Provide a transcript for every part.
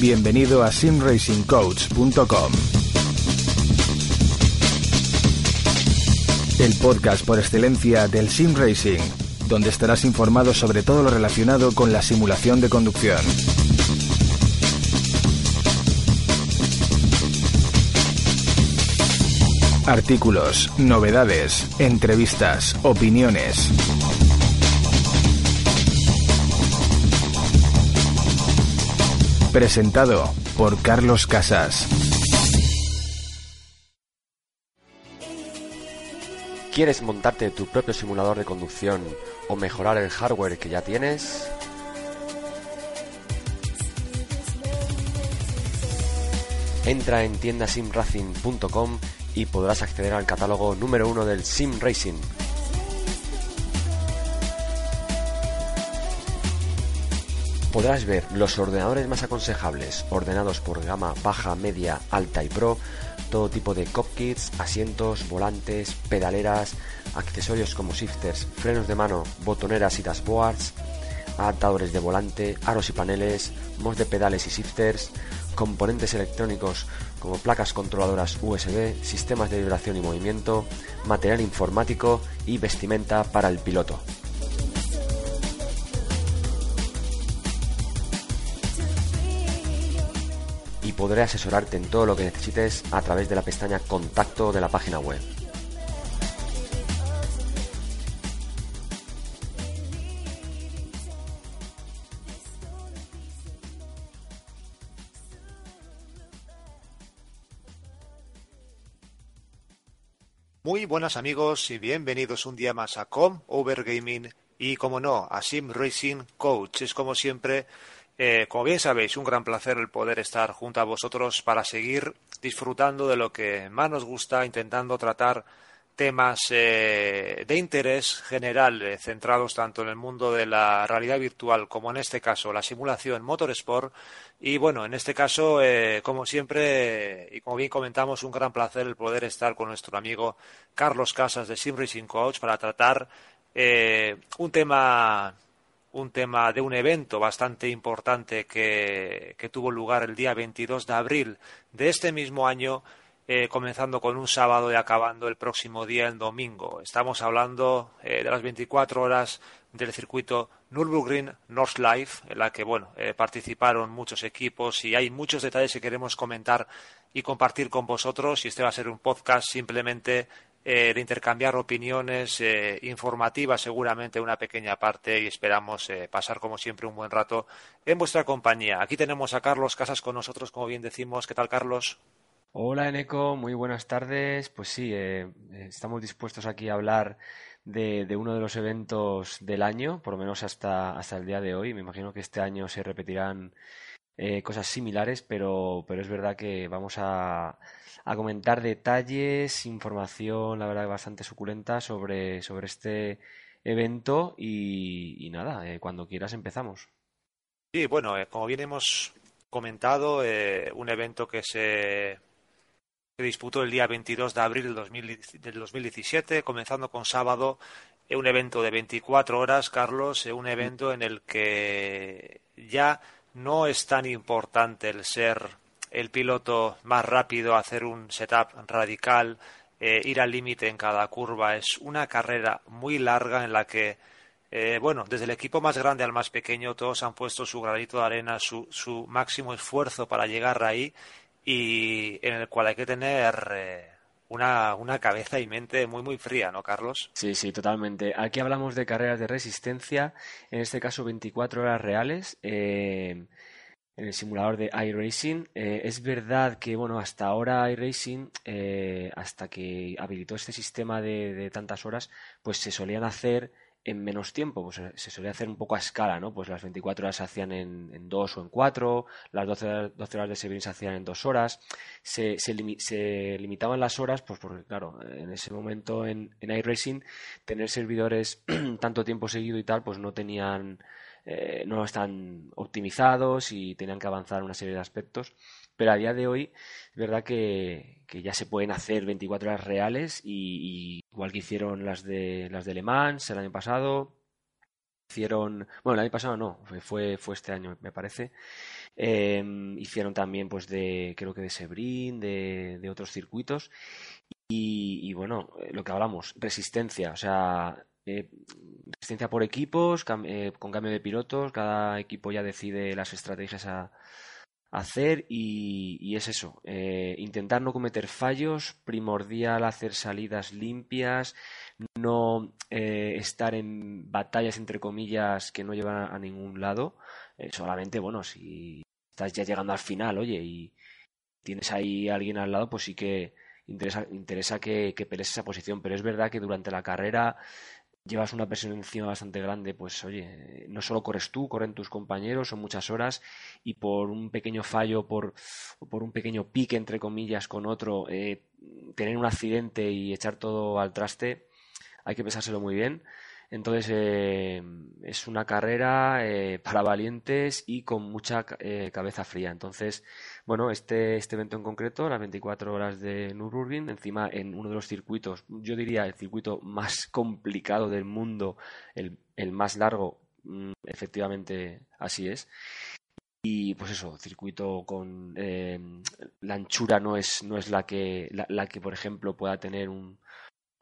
Bienvenido a simracingcoach.com. El podcast por excelencia del sim racing, donde estarás informado sobre todo lo relacionado con la simulación de conducción. Artículos, novedades, entrevistas, opiniones. Presentado por Carlos Casas. ¿Quieres montarte tu propio simulador de conducción o mejorar el hardware que ya tienes? Entra en tiendasimracing.com y podrás acceder al catálogo número uno del Sim Racing. Podrás ver los ordenadores más aconsejables, ordenados por gama baja, media, alta y pro, todo tipo de cockpits, asientos, volantes, pedaleras, accesorios como shifters, frenos de mano, botoneras y dashboards, adaptadores de volante, aros y paneles, mods de pedales y shifters, componentes electrónicos como placas controladoras USB, sistemas de vibración y movimiento, material informático y vestimenta para el piloto. y podré asesorarte en todo lo que necesites a través de la pestaña Contacto de la página web. Buenas amigos y bienvenidos un día más a Com Over Gaming y como no a Sim Racing Coach. Es como siempre, eh, como bien sabéis, un gran placer el poder estar junto a vosotros para seguir disfrutando de lo que más nos gusta, intentando tratar temas eh, de interés general eh, centrados tanto en el mundo de la realidad virtual como en este caso la simulación motorsport. Y bueno en este caso eh, como siempre y como bien comentamos un gran placer el poder estar con nuestro amigo Carlos Casas de Sim Racing Coach para tratar un tema un tema de un evento bastante importante que tuvo lugar el día 22 de abril de este mismo año eh, comenzando con un sábado y acabando el próximo día, el domingo. Estamos hablando eh, de las 24 horas del circuito Nürburgring Nordschleife, en la que bueno, eh, participaron muchos equipos y hay muchos detalles que queremos comentar y compartir con vosotros. Y este va a ser un podcast simplemente de intercambiar opiniones eh, informativas, seguramente una pequeña parte, y esperamos pasar como siempre un buen rato en vuestra compañía. Aquí tenemos a Carlos Casas con nosotros, como bien decimos. ¿Qué tal, Carlos? Hola Eneco, muy buenas tardes. Pues sí, eh, estamos dispuestos aquí a hablar de, uno de los eventos del año, por lo menos hasta, hasta el día de hoy. Me imagino que este año se repetirán eh, cosas similares, pero, pero es verdad que vamos a, comentar detalles, información, la verdad, bastante suculenta sobre, sobre este evento y, nada, eh, cuando quieras empezamos. Sí, bueno, eh, como bien hemos comentado, un evento que se se disputó el día 22 de abril del 2017, comenzando con sábado, eh, un evento de 24 horas, Carlos, eh, un evento en el que ya no es tan importante el ser el piloto más rápido, hacer un setup radical, eh, ir al límite en cada curva. Es una carrera muy larga en la que, eh, bueno, desde el equipo más grande al más pequeño, todos han puesto su granito de arena, su, su máximo esfuerzo para llegar ahí y en el cual hay que tener eh, una, una cabeza y mente muy, muy fría, ¿no, Carlos? Sí, sí, totalmente. Aquí hablamos de carreras de resistencia, en este caso 24 horas reales. Eh, en el simulador de iRacing. Eh, es verdad que, bueno, hasta ahora iRacing, eh, hasta que habilitó este sistema de, de, tantas horas, pues se solían hacer en menos tiempo, pues eh, se solía hacer un poco a escala, ¿no? Pues las 24 horas se hacían en, en dos o en cuatro, las 12, 12 horas de Sebring se hacían en dos horas, se, se, se, limitaban las horas, pues porque, claro, en ese momento en, en iRacing, tener servidores tanto tiempo seguido y tal, pues no tenían, eh, no están optimizados y tenían que avanzar una serie de aspectos. Pero a día de hoy es verdad que, que ya se pueden hacer 24 horas reales y, igual que hicieron las de las de Le Mans el año pasado, hicieron, bueno, el año pasado no, fue, fue este año me parece, eh, hicieron también pues de, creo que de Sebring, de, de otros circuitos y, bueno, lo que hablamos, resistencia, o sea, eh, resistencia por equipos, cam eh, con cambio de pilotos, cada equipo ya decide las estrategias a hacer y, es eso, eh, intentar no cometer fallos, primordial hacer salidas limpias, no eh, estar en batallas entre comillas que no llevan a ningún lado, eh, solamente, bueno, si estás ya llegando al final, oye, y tienes ahí a alguien al lado, pues sí que interesa, interesa que, que pelees esa posición, pero es verdad que durante la carrera llevas una presión encima bastante grande, pues oye, no solo corres tú, corren tus compañeros, son muchas horas y por un pequeño fallo, por, por un pequeño pique entre comillas con otro, eh, tener un accidente y echar todo al traste, hay que pensárselo muy bien. Entonces eh, es una carrera eh, para valientes y con mucha eh, cabeza fría. Entonces, bueno, este, este evento en concreto, las 24 horas de Nürburgring, encima en uno de los circuitos, yo diría el circuito más complicado del mundo, el, el más largo, mm, efectivamente así es. Y pues eso, circuito con la anchura no es, no es la que, la que, por ejemplo, pueda tener un,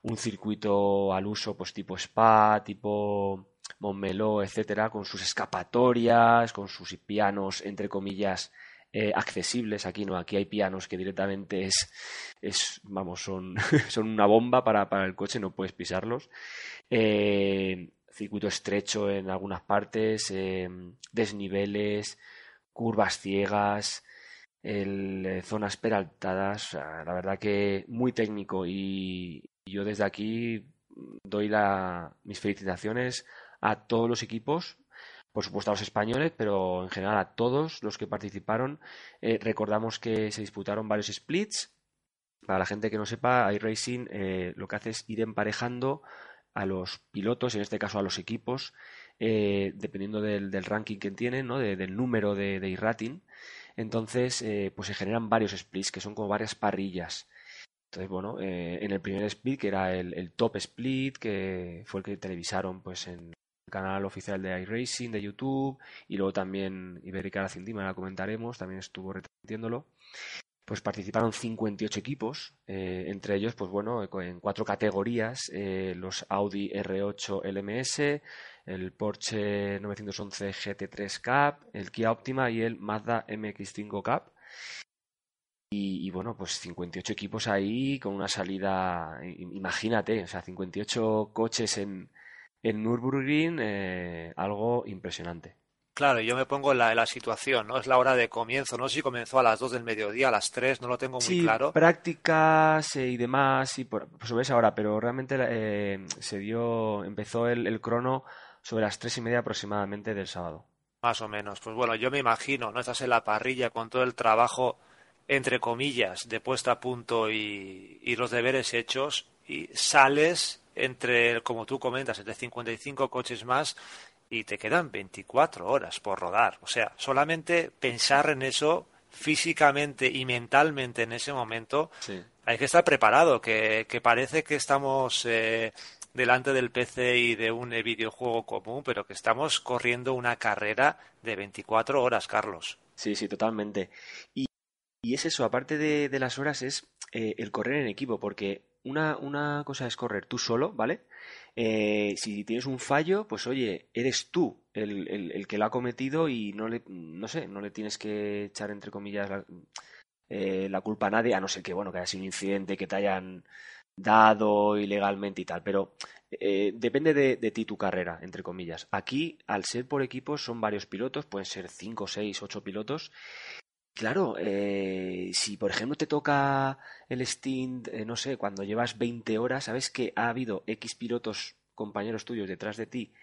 un circuito al uso, pues tipo Spa, tipo Montmeló, etcétera, con sus escapatorias, con sus pianos, entre comillas, eh, accesibles. Aquí no, aquí hay pianos que directamente es, es vamos, son, son una bomba para, para, el coche, no puedes pisarlos. Eh, circuito estrecho en algunas partes, eh, desniveles, curvas ciegas, zonas peraltadas, la verdad que muy técnico y, yo desde aquí doy mis felicitaciones a todos los equipos, por supuesto a los españoles, pero en general a todos los que participaron. Eh, recordamos que se disputaron varios splits. Para la gente que no sepa, iRacing eh, lo que hace es ir emparejando a los pilotos, en este caso a los equipos, eh, dependiendo del, ranking que tienen, ¿no? de, del número de, de rating. Entonces, eh, pues se generan varios splits, que son como varias parrillas. Entonces, bueno, eh, en el primer split, que era el, top split, que fue el que televisaron pues en el canal oficial de iRacing de YouTube, y luego también Iberica la Cindima, la comentaremos, también estuvo retransmitiéndolo. Pues participaron 58 equipos, eh, entre ellos, pues bueno, en cuatro categorías, eh, los Audi R8 LMS, el Porsche 911 GT3 Cup, el Kia Optima y el Mazda MX5 Cup. Y, y, bueno, pues 58 equipos ahí con una salida, imagínate, o sea, 58 coches en, en Nürburgring, eh, algo impresionante. Claro, yo me pongo en la, en la, situación, ¿no? Es la hora de comienzo, no sé si comenzó a las 2 del mediodía, a las 3, no lo tengo muy sí, claro. prácticas eh, y demás, y por, por sobre esa hora, pero realmente eh, se dio, empezó el, el crono sobre las 3 y media aproximadamente del sábado. Más o menos, pues bueno, yo me imagino, ¿no? Estás en la parrilla con todo el trabajo entre comillas, de puesta a punto y, y, los deberes hechos, y sales entre, como tú comentas, entre 55 coches más y te quedan 24 horas por rodar. O sea, solamente pensar en eso físicamente y mentalmente en ese momento, sí. hay que estar preparado, que, que parece que estamos eh, delante del PC y de un videojuego común, pero que estamos corriendo una carrera de 24 horas, Carlos. Sí, sí, totalmente. Y, y es eso, aparte de, de las horas, es eh, el correr en equipo, porque una, una, cosa es correr tú solo, ¿vale? Eh, si tienes un fallo, pues oye, eres tú el, el, que lo ha cometido y no le, no sé, no le tienes que echar entre comillas la, eh, la culpa a nadie, a no ser que, bueno, que haya sido un incidente que te hayan dado ilegalmente y tal, pero eh, depende de, de, ti tu carrera, entre comillas. Aquí, al ser por equipos, son varios pilotos, pueden ser cinco, seis, ocho pilotos. Claro, eh, si por ejemplo te toca el stint, eh, no sé, cuando llevas 20 horas, sabes que ha habido X pilotos, compañeros tuyos detrás de ti,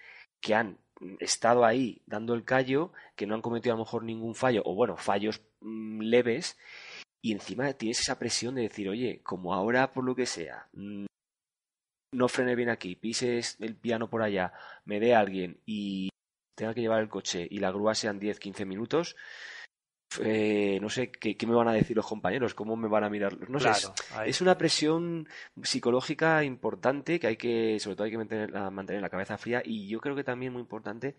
que han estado ahí dando el callo, que no han cometido a lo mejor ningún fallo, o bueno, fallos mmm, leves, y encima tienes esa presión de decir, oye, como ahora por lo que sea, mmm, no frene bien aquí, pises el piano por allá, me dé alguien y tenga que llevar el coche y la grúa sean 10-15 minutos, eh, no sé ¿qué, ¿qué, me van a decir los compañeros, cómo me van a mirar. No claro, sé, es, es, una presión psicológica importante que hay que, sobre todo hay que mantener, mantener la cabeza fría y yo creo que también muy importante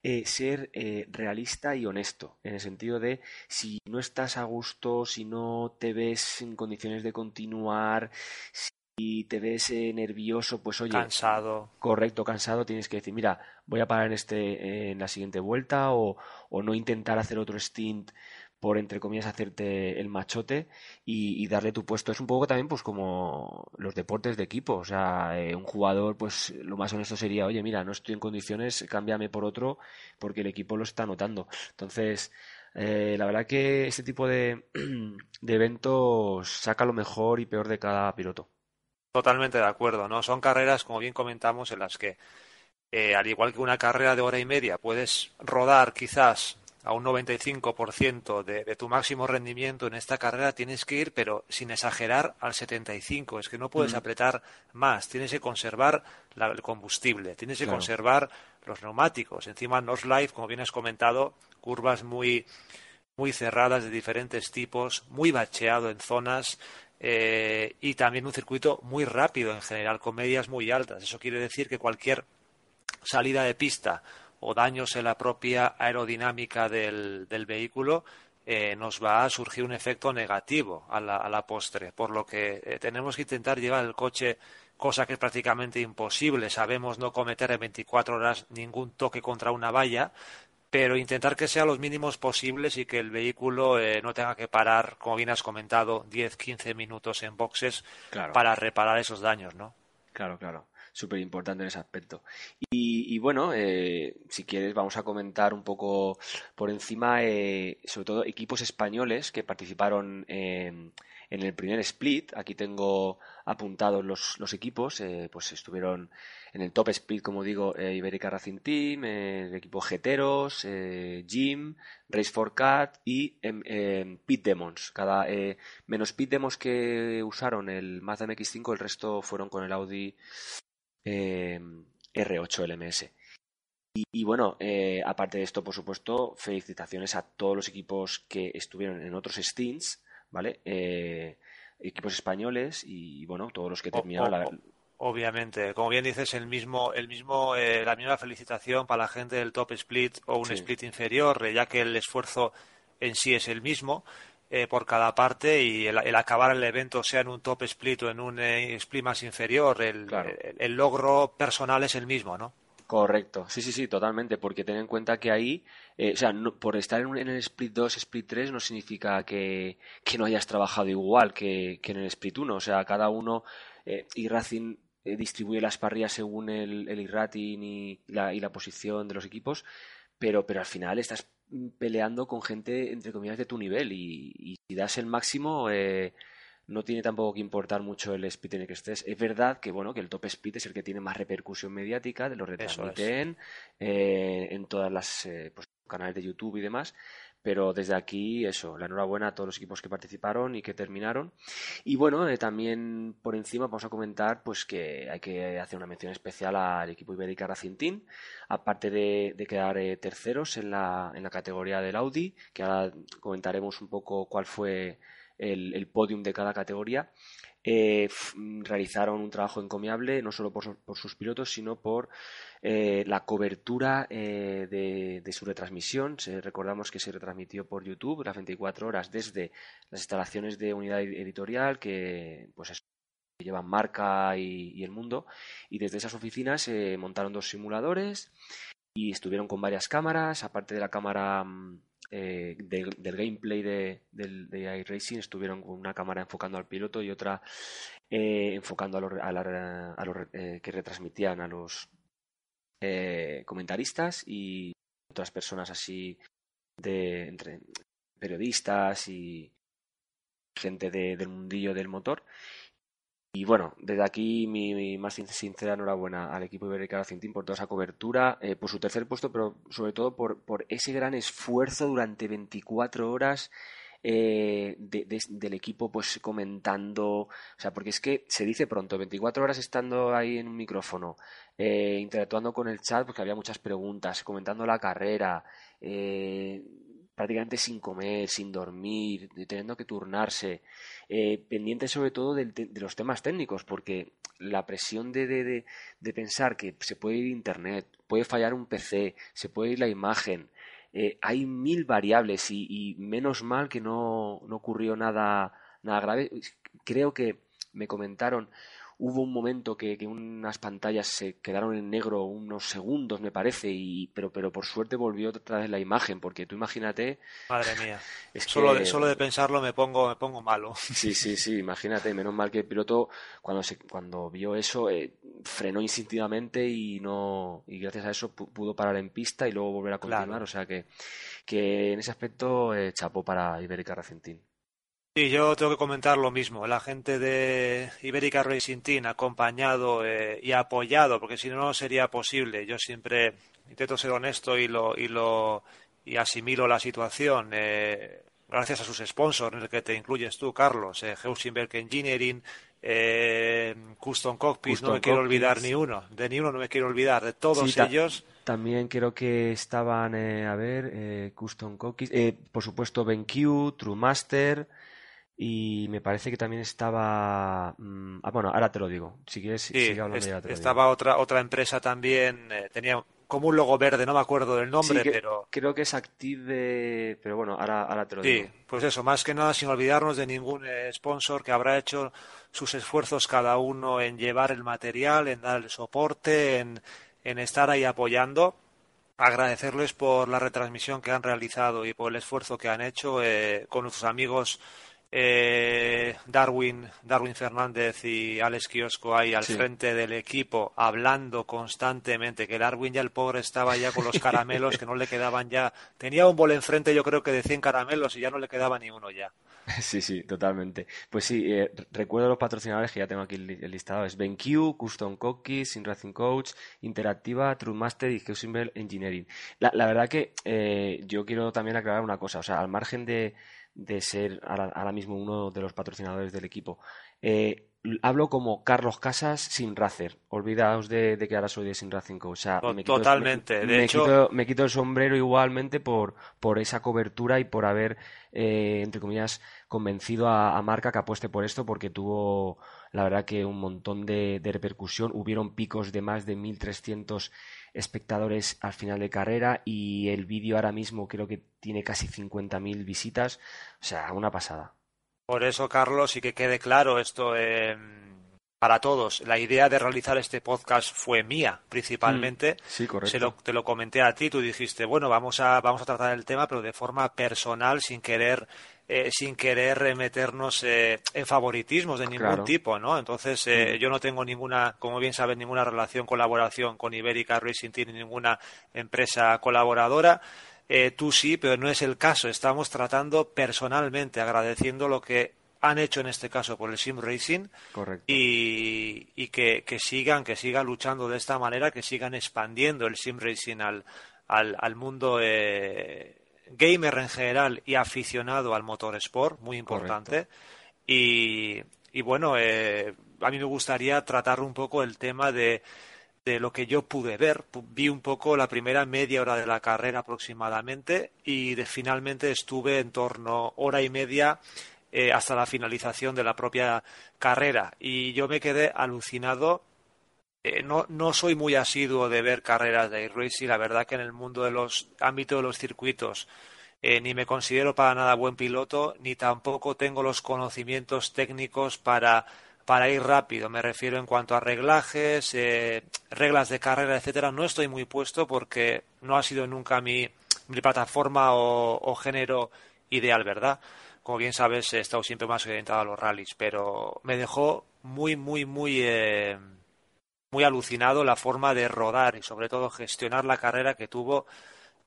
eh, ser eh, realista y honesto, en el sentido de si no estás a gusto, si no te ves en condiciones de continuar, si te ves eh, nervioso, pues oye, cansado. Correcto, cansado, tienes que decir, mira, voy a parar en este eh, en la siguiente vuelta o, o, no intentar hacer otro stint por entre comillas hacerte el machote y, y, darle tu puesto. Es un poco también pues como los deportes de equipo, o sea, eh, un jugador pues lo más honesto sería, oye, mira, no estoy en condiciones, cámbiame por otro porque el equipo lo está notando. Entonces, eh, la verdad que este tipo de, de eventos saca lo mejor y peor de cada piloto. Totalmente de acuerdo, ¿no? Son carreras, como bien comentamos, en las que, eh, al igual que una carrera de hora y media, puedes rodar quizás a un 95% de, de tu máximo rendimiento en esta carrera, tienes que ir, pero sin exagerar, al 75%. Es que no puedes mm. apretar más, tienes que conservar la, el combustible, tienes que claro. conservar los neumáticos. Encima, North Life, como bien has comentado, curvas muy, muy cerradas de diferentes tipos, muy bacheado en zonas eh, y también un circuito muy rápido en general, con medias muy altas. Eso quiere decir que cualquier salida de pista o daños en la propia aerodinámica del, del vehículo eh, nos va a surgir un efecto negativo a la, a la postre, por lo que eh, tenemos que intentar llevar el coche, cosa que es prácticamente imposible. Sabemos no cometer en 24 horas ningún toque contra una valla, pero intentar que sean los mínimos posibles y que el vehículo eh, no tenga que parar, como bien has comentado, 10-15 minutos en boxes claro. para reparar esos daños, ¿no? Claro, claro. Súper importante en ese aspecto. Y, y bueno, eh, si quieres, vamos a comentar un poco por encima, eh, sobre todo equipos españoles que participaron en en el primer split. Aquí tengo apuntados los, equipos, eh, pues estuvieron en el top split, como digo, eh, Iberica Racing Team, eh, el equipo Jeteros, Jim, Race for Cat y Pit Demons. Cada, menos Pit Demons que usaron el Mazda MX5, el resto fueron con el Audi R8 LMS. Y, y, bueno, eh, aparte de esto, por supuesto, felicitaciones a todos los equipos que estuvieron en otros stints, ¿vale? Eh, equipos españoles y, bueno, todos los que terminaron. La... Obviamente, como bien dices, el mismo, el mismo, eh, la misma felicitación para la gente del top split o un sí. split inferior, eh, ya que el esfuerzo en sí es el mismo. Eh, por cada parte y el, el, acabar el evento sea en un top split o en un eh, split más inferior, el, claro. el, el, logro personal es el mismo, ¿no? Correcto, sí, sí, sí, totalmente, porque ten en cuenta que ahí, eh, o sea, no, por estar en, en, el split 2, split 3 no significa que, que no hayas trabajado igual que, que, en el split 1, o sea, cada uno, eh, y Racing eh, distribuye las parrillas según el, el rating y la, y la posición de los equipos, pero, pero al final estás peleando con gente, entre comillas, de tu nivel, y, y si das el máximo... Eh, no tiene tampoco que importar mucho el split en el que estés. Es verdad que bueno que el top split es el que tiene más repercusión mediática, de lo retransmiten eh, en todas las eh, pues, canales de YouTube y demás. Pero desde aquí, eso, la enhorabuena a todos los equipos que participaron y que terminaron. Y bueno, eh, también por encima vamos a comentar pues que hay que hacer una mención especial al equipo Ibérica Racing Team, aparte de, de quedar eh, terceros en la, en la categoría del Audi, que ahora comentaremos un poco cuál fue el, el podium de cada categoría, eh, realizaron un trabajo encomiable, no solo por, por sus pilotos, sino por eh, la cobertura eh, de, de, su retransmisión. Recordamos que se retransmitió por YouTube las 24 horas desde las instalaciones de unidad editorial, que pues eso, llevan marca y, y, el mundo, y desde esas oficinas se montaron dos simuladores y estuvieron con varias cámaras, aparte de la cámara mm, eh, del gameplay de, del, de iRacing, estuvieron con una cámara enfocando al piloto y otra eh, enfocando a los, a los eh, que retransmitían a los comentaristas y otras personas así de entre periodistas y gente del mundillo del motor y bueno, desde aquí mi, más sincera enhorabuena al equipo Iberica Racing Team por toda esa cobertura, eh, por su tercer puesto, pero sobre todo por, ese gran esfuerzo durante 24 horas eh, del equipo pues comentando, o sea, porque es que se dice pronto, 24 horas estando ahí en un micrófono, eh, interactuando con el chat, porque había muchas preguntas, comentando la carrera, eh, prácticamente sin comer, sin dormir, teniendo que turnarse, eh, pendiente sobre todo de, los temas técnicos, porque la presión de, de, pensar que se puede ir Internet, puede fallar un PC, se puede ir la imagen, eh, hay mil variables y, menos mal que no, no ocurrió nada, nada grave. Creo que me comentaron Hubo un momento que, unas pantallas se quedaron en negro unos segundos, me parece, y, pero, pero por suerte volvió otra vez la imagen, porque tú imagínate. Madre mía. solo, de, solo de pensarlo me pongo, me pongo malo. Sí, sí, sí, imagínate. Menos mal que el piloto, cuando, se, cuando vio eso, eh, frenó instintivamente y no y gracias a eso pudo parar en pista y luego volver a continuar. O sea que, que en ese aspecto eh, chapó para Ibérica Racentín. Sí, yo tengo que comentar lo mismo. La gente de Ibérica Racing Team acompañado eh, y apoyado, porque si no, no sería posible. Yo siempre intento ser honesto y lo y lo y asimilo la situación. Eh, gracias a sus sponsors, en el que te incluyes tú, Carlos, eh, Engineering, eh, Custom Cockpit, no me quiero olvidar ni uno, de ni uno no me quiero olvidar, de todos ellos. También creo que estaban, a ver, Custom Cockpit, por supuesto BenQ, TrueMaster, y me parece que también estaba mm, ah, bueno ahora te lo digo. Si quieres sigue hablando ya te estaba otra otra empresa también eh, tenía como un logo verde no me acuerdo del nombre pero creo que es Active pero bueno ahora ahora te lo digo. sí pues eso más que nada sin olvidarnos de ningún eh, sponsor que habrá hecho sus esfuerzos cada uno en llevar el material en dar el soporte en, en estar ahí apoyando. Agradecerles por la retransmisión que han realizado y por el esfuerzo que han hecho eh, con nuestros amigos eh, Darwin, Darwin Fernández y Alex Kiosco ahí al frente del equipo hablando constantemente, que Darwin ya el pobre estaba ya con los caramelos que no le quedaban ya, tenía un bol enfrente yo creo que de 100 caramelos y ya no le quedaba ni uno ya. Sí, sí, totalmente. Pues sí, eh, recuerdo los patrocinadores que ya tengo aquí el, listado. Es BenQ, Custom Cookies, Sin Racing Coach, Interactiva, Truthmaster y Geosimbel Engineering. La, la verdad que eh, yo quiero también aclarar una cosa. O sea, al margen de, de ser ahora, mismo uno de los patrocinadores del equipo. Eh, hablo como Carlos Casas sin Racer. Olvidaos de, que ahora soy de Sin Racing Coach. Totalmente. de hecho... me quito el sombrero igualmente por, por esa cobertura y por haber, eh, entre comillas, convencido a, a, Marca que apueste por esto porque tuvo, la verdad, que un montón de, de repercusión. Hubieron picos de más de 1.300 espectadores al final de carrera y el vídeo ahora mismo creo que tiene casi 50.000 visitas. O sea, una pasada. Por eso, Carlos, y que quede claro esto eh, para todos, la idea de realizar este podcast fue mía, principalmente. Mm, sí, correcto. te lo comenté a ti, tú dijiste, bueno, vamos a, vamos a tratar el tema, pero de forma personal, sin querer eh, sin querer meternos eh, en favoritismos de ningún tipo, ¿no? Entonces, eh, mm. yo no tengo ninguna, como bien sabes, ninguna relación, colaboración con Ibérica Racing Team, ninguna empresa colaboradora. tú sí, pero no es el caso. Estamos tratando personalmente, agradeciendo lo que han hecho en este caso por el Sim Racing Correcto. y, y que, que, sigan que sigan luchando de esta manera, que sigan expandiendo el Sim Racing al, al, al mundo eh, gamer en general y aficionado al motor sport, muy importante. Y, y, bueno, eh, a mí me gustaría tratar un poco el tema de, de lo que yo pude ver. Vi un poco la primera media hora de la carrera aproximadamente y de, finalmente estuve en torno hora y media eh, hasta la finalización de la propia carrera y yo me quedé alucinado eh, no, no soy muy asiduo de ver carreras de racing, la verdad que en el mundo de los ámbitos de los circuitos eh, ni me considero para nada buen piloto, ni tampoco tengo los conocimientos técnicos para, para ir rápido. Me refiero en cuanto a reglajes, eh, reglas de carrera, etcétera. No estoy muy puesto porque no ha sido nunca mi, mi plataforma o, género ideal, ¿verdad? Como bien sabes, he estado siempre más orientado a los rallies, pero me dejó muy, muy, muy, eh, muy alucinado la forma de rodar y sobre todo gestionar la carrera que tuvo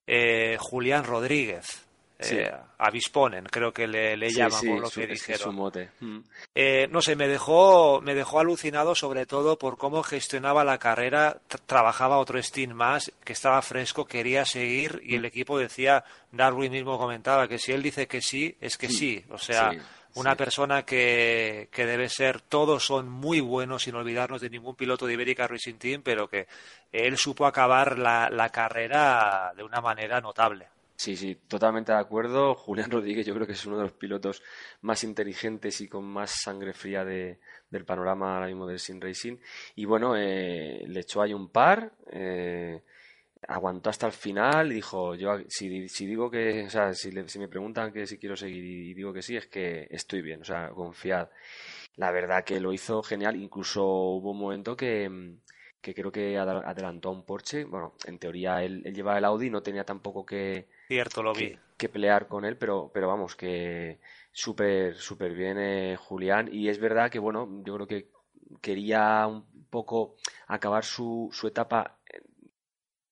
eh, Julián Rodríguez eh, avisponen, creo que le, le llaman por lo que dijeron. Mm. Eh, no sé, me dejó, me dejó alucinado sobre todo por cómo gestionaba la carrera, trabajaba otro Steam más, que estaba fresco, quería seguir y el mm. equipo decía, Darwin mismo comentaba que si él dice que sí, es que sí, o sea... una persona que, que, debe ser, todos son muy buenos, sin olvidarnos de ningún piloto de Iberica Racing Team, pero que él supo acabar la, la carrera de una manera notable. Sí, sí, totalmente de acuerdo. Julián Rodríguez yo creo que es uno de los pilotos más inteligentes y con más sangre fría de, del panorama ahora mismo del Sin Racing. Y bueno, eh, le echó ahí un par, eh, aguantó hasta el final y dijo, yo si, si digo que, o sea, si, si, me preguntan que si quiero seguir y digo que sí, es que estoy bien, o sea, confiad. La verdad que lo hizo genial, incluso hubo un momento que que creo que adelantó a un Porsche. Bueno, en teoría él, él llevaba el Audi, no tenía tampoco que, Cierto, lo vi. Que, pelear con él, pero, pero vamos, que súper, súper bien eh, Julián. Y es verdad que, bueno, yo creo que quería un poco acabar su, su etapa,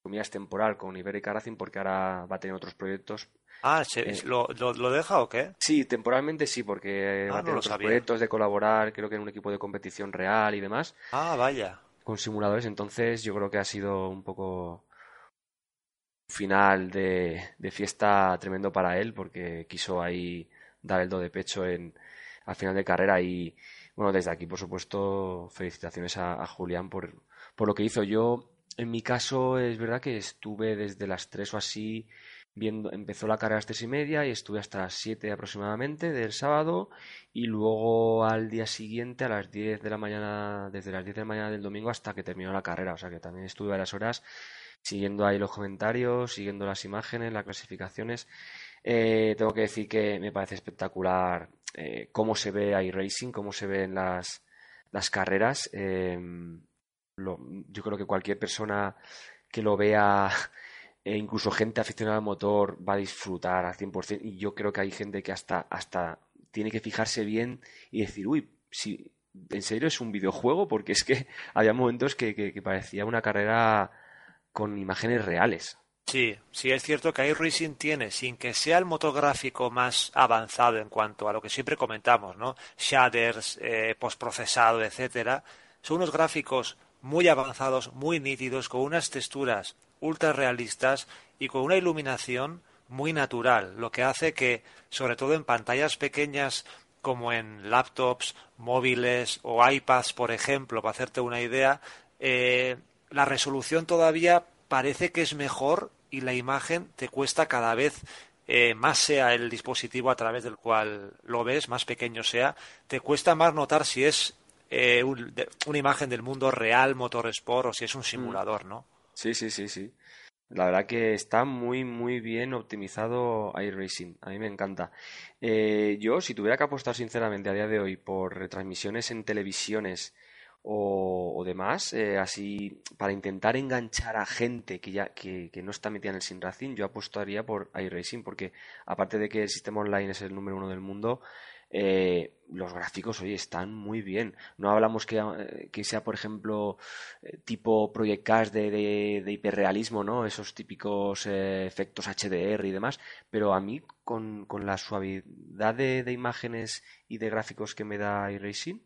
comillas, temporal con Iberica Racing, porque ahora va a tener otros proyectos. Ah, eh, ¿lo, lo, deja o qué? Sí, temporalmente sí, porque ah, va a tener otros proyectos de colaborar, creo que en un equipo de competición real y demás. Ah, vaya. Con simuladores, entonces yo creo que ha sido un poco final de, fiesta tremendo para él porque quiso ahí dar el do de pecho en, al final de carrera y bueno, desde aquí por supuesto felicitaciones a, Julián por, por lo que hizo. Yo en mi caso es verdad que estuve desde las 3 o así viendo, empezó la carrera a las tres y media y estuve hasta las 7 aproximadamente del sábado y luego al día siguiente a las 10 de la mañana, desde las 10 de la mañana del domingo hasta que terminó la carrera, o sea que también estuve varias horas siguiendo ahí los comentarios, siguiendo las imágenes, las clasificaciones. Eh, tengo que decir que me parece espectacular eh, cómo se ve iRacing, cómo se ven las, las carreras. Yo creo que cualquier persona que lo vea, e incluso gente aficionada al motor, va a disfrutar al 100%. Y yo creo que hay gente que hasta, hasta tiene que fijarse bien y decir, uy, si en serio es un videojuego, porque es que había momentos que parecía una carrera con imágenes reales. Sí, sí es cierto que iRacing tiene, sin que sea el motográfico más avanzado en cuanto a lo que siempre comentamos, ¿no? Shaders, eh, postprocesado, etcétera, son unos gráficos muy avanzados, muy nítidos, con unas texturas ultra realistas y con una iluminación muy natural, lo que hace que, sobre todo en pantallas pequeñas como en laptops, móviles o iPads, por ejemplo, para hacerte una idea, eh, la resolución todavía parece que es mejor y la imagen te cuesta cada vez eh, más sea el dispositivo a través del cual lo ves, más pequeño sea, te cuesta más notar si es eh, una imagen del mundo real, motorsport, o si es un mm. simulador, ¿no? Sí, sí, sí, sí. La verdad que está muy, muy bien optimizado iRacing. A mí me encanta. Eh, yo, si tuviera que apostar sinceramente a día de hoy por retransmisiones en televisiones o, demás, eh, así para intentar enganchar a gente que ya que, no está metida en el Sin Racing, yo apostaría por iRacing, porque aparte de que el sistema online es el número uno del mundo, eh, los gráficos, oye, están muy bien. No hablamos que, eh, que sea, por ejemplo, tipo Project Cast de, de, hiperrealismo, ¿no? Esos típicos efectos HDR y demás, pero a mí, con, con la suavidad de, de, imágenes y de gráficos que me da iRacing,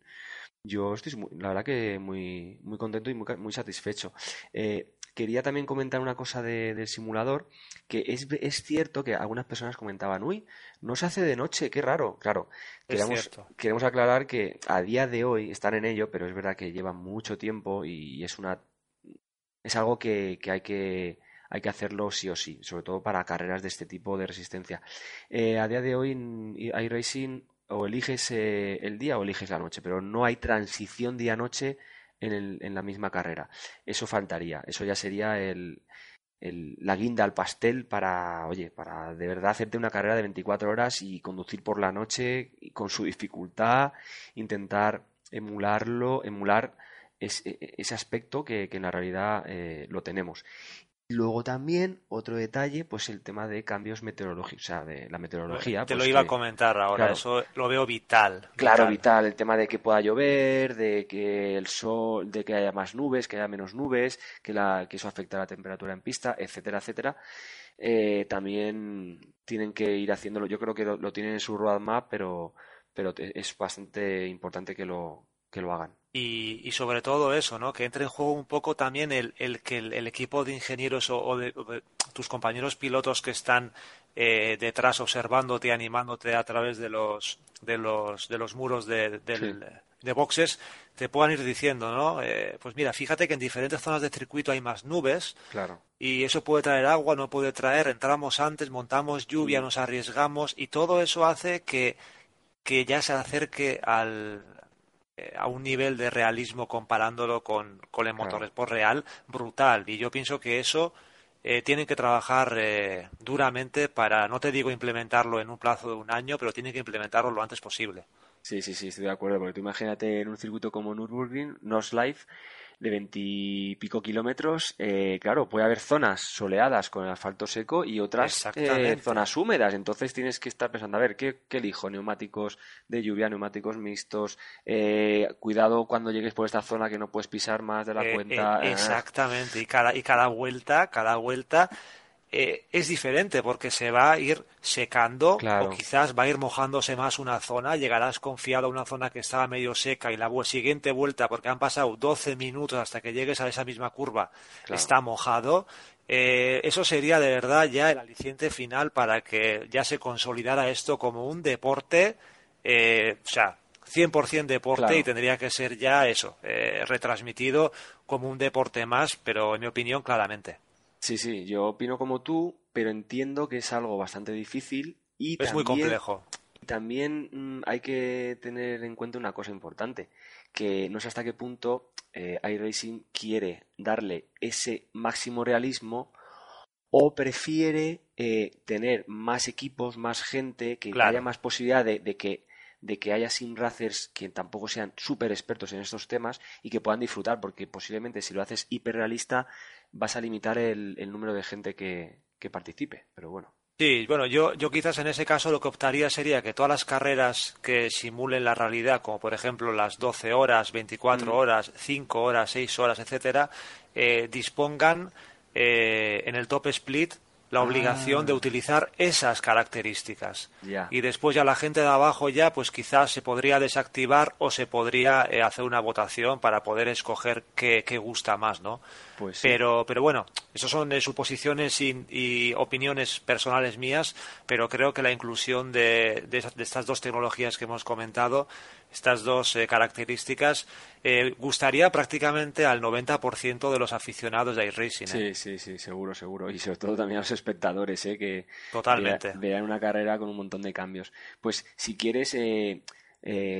yo estoy, la verdad que muy, muy contento y muy, muy satisfecho. Eh, quería también comentar una cosa del simulador, que es, es, cierto que algunas personas comentaban, uy, no se hace de noche, qué raro. Claro, queremos, queremos aclarar que a día de hoy están en ello, pero es verdad que lleva mucho tiempo y, es una es algo que, que hay que hay que hacerlo sí o sí, sobre todo para carreras de este tipo de resistencia. Eh, a día de hoy iRacing o eliges eh, el día o eliges la noche, pero no hay transición día-noche en, en, la misma carrera. Eso faltaría, eso ya sería el, la guinda al pastel para, oye, para de verdad hacerte una carrera de 24 horas y conducir por la noche con su dificultad, intentar emularlo, emular e, e, ese aspecto que, en la realidad eh, lo tenemos. Luego también otro detalle, pues el tema de cambios meteorológicos, o sea, de la meteorología. Te pues lo iba a comentar ahora, eso lo veo vital. Claro, vital. el tema de que pueda llover, de que el sol, de que haya más nubes, que haya menos nubes, que, la, que eso afecta a la temperatura en pista, etcétera, etcétera. Eh, también tienen que ir haciéndolo. Yo creo que lo, lo tienen en su roadmap, pero, pero es bastante importante que lo, que lo hagan. Y, sobre todo eso, ¿no? Que entre en juego un poco también el, el que el, equipo de ingenieros o, de, tus compañeros pilotos que están eh, detrás observándote y animándote a través de los de los de los muros de, de boxes te puedan ir diciendo, ¿no? Eh, pues mira, fíjate que en diferentes zonas de circuito hay más nubes. Claro. Y eso puede traer agua, no puede traer. Entramos antes, montamos lluvia, nos arriesgamos y todo eso hace que que ya se acerque al, a un nivel de realismo comparándolo con, con el motor por real brutal. Y yo pienso que eso eh, tienen que trabajar eh, duramente para, no te digo implementarlo en un plazo de un año, pero tienen que implementarlo lo antes posible. Sí, sí, sí, estoy de acuerdo, porque tú imagínate en un circuito como Nürburgring, Life de veintipico kilómetros, eh, claro, puede haber zonas soleadas con el asfalto seco y otras eh, zonas húmedas. Entonces tienes que estar pensando, a ver, ¿qué, elijo? Neumáticos de lluvia, neumáticos mixtos. Eh, cuidado cuando llegues por esta zona que no puedes pisar más de la cuenta. exactamente. Y cada, y cada vuelta, cada vuelta eh, es diferente porque se va a ir secando o quizás va a ir mojándose más una zona, llegarás confiado a una zona que estaba medio seca y la siguiente vuelta, porque han pasado 12 minutos hasta que llegues a esa misma curva, está mojado. Eh, eso sería de verdad ya el aliciente final para que ya se consolidara esto como un deporte, eh, o sea, 100% deporte y tendría que ser ya eso, retransmitido como un deporte más, pero en mi opinión claramente. Sí, sí, yo opino como tú, pero entiendo que es algo bastante difícil y es muy complejo. También mm, hay que tener en cuenta una cosa importante, que no sé hasta qué punto eh, iRacing quiere darle ese máximo realismo o prefiere eh, tener más equipos, más gente, que haya más posibilidad de, que de que haya sim racers que tampoco sean súper expertos en estos temas y que puedan disfrutar, porque posiblemente si lo haces hiperrealista vas a limitar el, número de gente que, participe, pero bueno. Sí, bueno, yo, yo quizás en ese caso lo que optaría sería que todas las carreras que simulen la realidad, como por ejemplo las 12 horas, 24 mm. horas, 5 horas, 6 horas, etcétera, eh, dispongan eh, en el top split la ah. obligación de utilizar esas características. Y después ya la gente de abajo ya, pues quizás se podría desactivar o se podría eh, hacer una votación para poder escoger qué, gusta más, ¿no? Pues pero, pero bueno, eso son eh, suposiciones y, opiniones personales mías, pero creo que la inclusión de, de estas dos tecnologías que hemos comentado estas dos eh, características eh, gustaría prácticamente al 90% de los aficionados de iRacing. ¿eh? Sí, sí, sí, seguro, seguro. Y sobre todo también a los espectadores, ¿eh? que Totalmente. vean una carrera con un montón de cambios. Pues si quieres,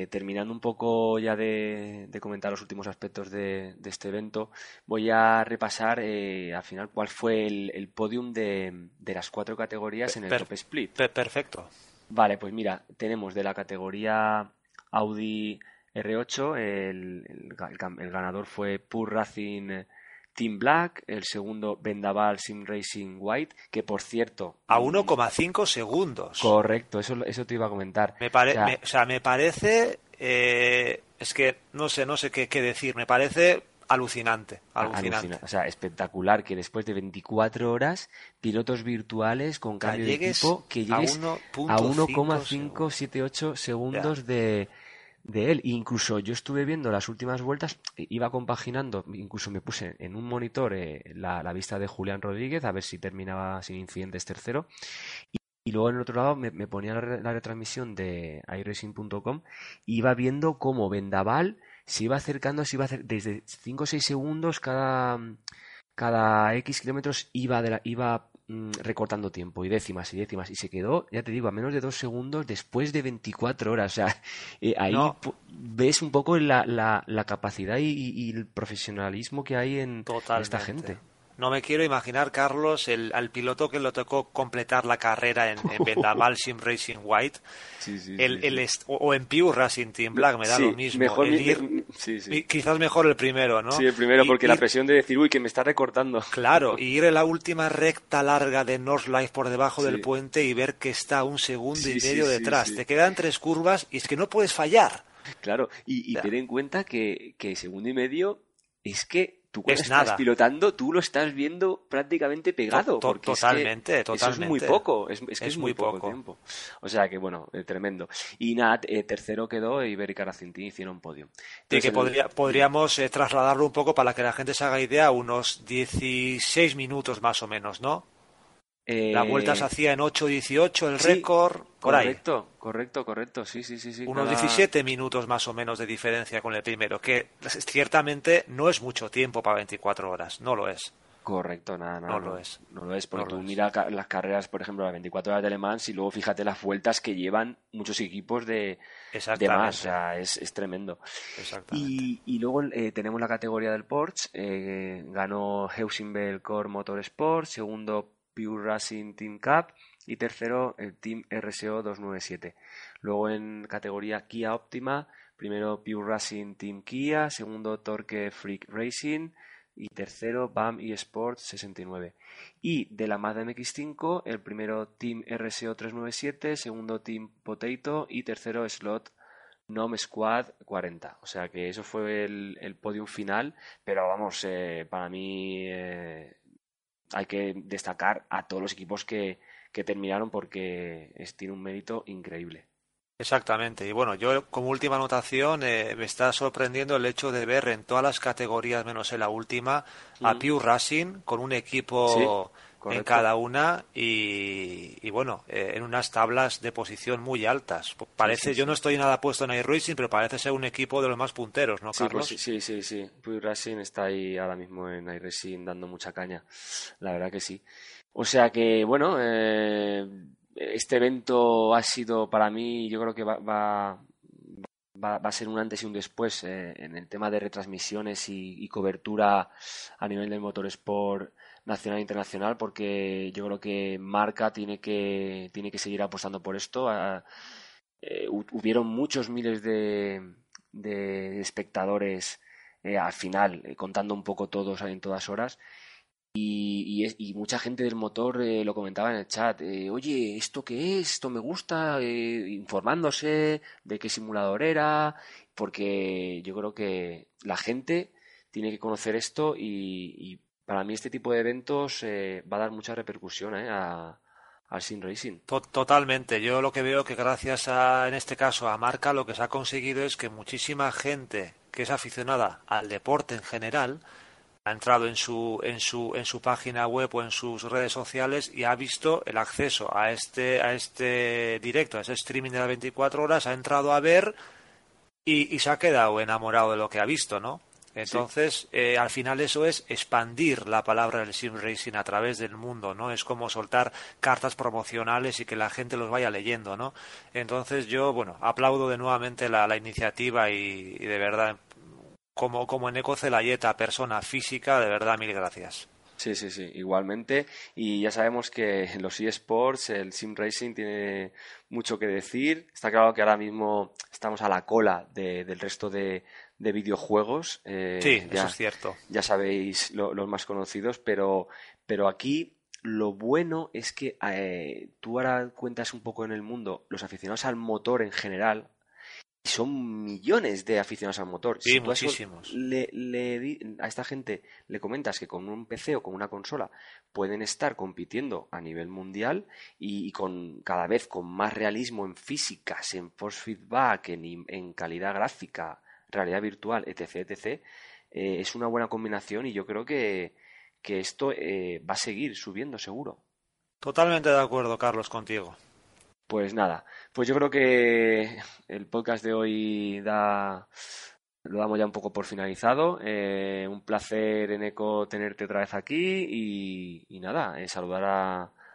terminando un poco ya de, comentar los últimos aspectos de, este evento, voy a repasar al final cuál fue el, podium de, las cuatro categorías en el top split. perfecto. Vale, pues mira, tenemos de la categoría Audi R8. El, el, ganador fue Pure Racing Team Black, el segundo Vendaval Sim Racing White, que por cierto... A 1,5 segundos. Correcto, eso, eso te iba a comentar. Me o, sea, me, parece... Eh, es que no sé, no sé qué, qué decir. Me parece alucinante, alucinante. O sea, espectacular que después de 24 horas, pilotos virtuales con cambio de equipo, que llegues a 1,578 segundos de, de él. Incluso yo estuve viendo las últimas vueltas, iba compaginando, incluso me puse en un monitor eh, la, vista de Julián Rodríguez a ver si terminaba sin incidentes tercero. Y, luego en el otro lado me, ponía la, retransmisión de iRacing.com y iba viendo cómo Vendaval se iba acercando, se iba desde 5 o 6 segundos cada, cada X kilómetros iba, de la, iba Mm, recortando tiempo y décimas y décimas y se quedó, ya te digo, a menos de dos segundos después de 24 horas. O sea, eh, ahí ves un poco la, la, capacidad y, el profesionalismo que hay en esta gente. No me quiero imaginar, Carlos, el, al piloto que le tocó completar la carrera en, en Vendaval Sim Racing White, Sí, sí, el, sí, el o en Pure Racing Team Black, me da lo mismo. mejor el ir- quizás mejor el primero, ¿no? Sí, el primero, Y- porque la presión de decir, uy, que me está recortando. Claro, y ir en la última recta larga de North Life por debajo del puente y ver que está un segundo y medio detrás. Te quedan tres curvas y es que no puedes fallar. Claro, y, y ten en cuenta que, que segundo y medio es que tú cuando Es estás nada. pilotando, tú lo estás viendo prácticamente pegado. To- to- porque es que totalmente, Eso es totalmente. muy poco, es, es que es, muy, poco, poco. tiempo. O sea que bueno, eh, tremendo. Y nada, eh, tercero quedó Ibérica Racing Team, hicieron podio. Y que el- podría- podríamos eh, trasladarlo un poco para que la gente se haga idea, unos 16 minutos más o menos, ¿no? La eh, vuelta se hacía en 8.18 el sí, récord, por ahí. Correcto, correcto, correcto, sí, sí, sí. sí Unos cada- 17 minutos más o menos de diferencia con el primero, que ciertamente no es mucho tiempo para 24 horas, no lo es. Correcto, nada, nada. No lo es. No lo es, porque No lo tú es. mira ca- las carreras, por ejemplo, las 24 horas de Le Mans y luego fíjate las vueltas que llevan muchos equipos de, de más. O sea, es, es tremendo. Exactamente. Y, y luego eh, tenemos la categoría del Porsche. eh, ganó Heusinger Core Motorsport, segundo Pure Racing Team Cup y tercero el Team RSO 297. Luego en categoría Kia Optima, primero Pure Racing Team Kia, segundo Torque Freak Racing y tercero BAM eSport 69. Y de la Mazda MX5, el primero Team RSO 397, segundo Team Potato y tercero Slot Nom Squad 40. O sea que eso fue el, el podium final, pero vamos, eh, para mí eh, hay que destacar a todos los equipos que, que terminaron porque es, tiene un mérito increíble. Exactamente. Y bueno, yo como última anotación eh, me está sorprendiendo el hecho de ver en todas las categorías, menos en la última, a Mm. Pure Racing con un equipo Sí, en cada una y, y bueno, eh, en unas tablas de posición muy altas. Parece, sí, yo no estoy nada puesto en iRacing, pero parece ser un equipo de los más punteros, ¿no, Sí, Carlos? pues sí, sí, sí. Pure Racing está ahí ahora mismo en iRacing dando mucha caña. La verdad que sí. O sea que, bueno, eh, este evento ha sido para mí, yo creo que va, va, va, a ser un antes y un después eh, en el tema de retransmisiones y, cobertura a nivel del motorsport nacional e internacional, porque yo creo que Marca tiene que, tiene que seguir apostando por esto. Ah, eh, hu- hubieron muchos miles de, de espectadores eh, al final, eh, contando un poco todos en todas horas. Y, y, y mucha gente del motor eh, lo comentaba en el chat, eh, oye, ¿esto qué es? ¿Esto me gusta? eh, informándose de qué simulador era, porque yo creo que la gente tiene que conocer esto y, y para mí este tipo de eventos eh, va a dar mucha repercusión a- al sim racing. To- Totalmente. Yo lo que veo que gracias a, en este caso, a Marca, lo que se ha conseguido es que muchísima gente que es aficionada al deporte en general ha entrado en su, en su, en su página web o en sus redes sociales y ha visto el acceso a este, a este directo, a ese streaming de las 24 horas, ha entrado a ver y, y se ha quedado enamorado de lo que ha visto, ¿no? Entonces, eh, al final eso es expandir la palabra del sim racing a través del mundo, ¿no? Es como soltar cartas promocionales y que la gente los vaya leyendo, ¿no? Entonces yo, bueno, aplaudo de nuevamente la, la iniciativa y, y de verdad, como, como en Eco Celayeta, persona física, de verdad, mil gracias. Sí, sí, sí, igualmente. Y ya sabemos que en los eSports el sim racing tiene mucho que decir. Está claro que ahora mismo estamos a la cola de- del resto de, de videojuegos. eh, Sí, ya, eso es cierto. ya sabéis lo- los más conocidos, pero, pero aquí lo bueno es que eh, tú ahora cuentas un poco en el mundo los aficionados al motor en general. Y Son millones de aficionados al motor. Sí, Si eso muchísimos. le, le di- a esta gente le comentas que con un PC o con una consola pueden estar compitiendo a nivel mundial y, y con cada vez con más realismo en físicas, en force feedback, en calidad gráfica, realidad virtual, etc., etc., eh, es una buena combinación y yo creo que, que esto eh, va a seguir subiendo seguro. Totalmente de acuerdo, Carlos, contigo. Pues nada, pues yo creo que el podcast de hoy da, lo damos ya un poco por finalizado. Eh, un placer, Eneco, tenerte otra vez aquí y, nada, eh, saludar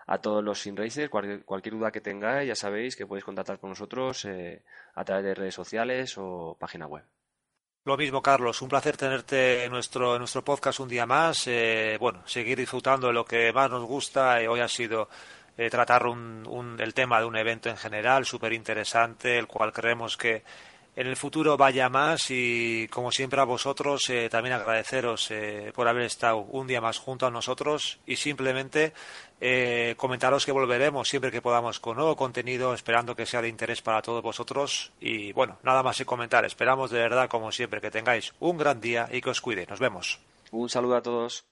a, todos los sin racers. Cualquier, duda que tengáis, ya sabéis que podéis contactar con nosotros eh, a través de redes sociales o página web. Lo mismo, Carlos. Un placer tenerte en nuestro, en nuestro podcast un día más. Eh, bueno, seguir disfrutando de lo que más nos gusta. hoy ha sido eh, tratar un, el tema de un evento en general súper interesante, el cual creemos que en el futuro vaya más y como siempre a vosotros eh, también agradeceros eh, por haber estado un día más junto a nosotros y simplemente comentaros que volveremos siempre que podamos con nuevo contenido esperando que sea de interés para todos vosotros y bueno nada más que comentar. Esperamos de verdad como siempre que tengáis un gran día y que os cuide. Nos vemos. Un saludo a todos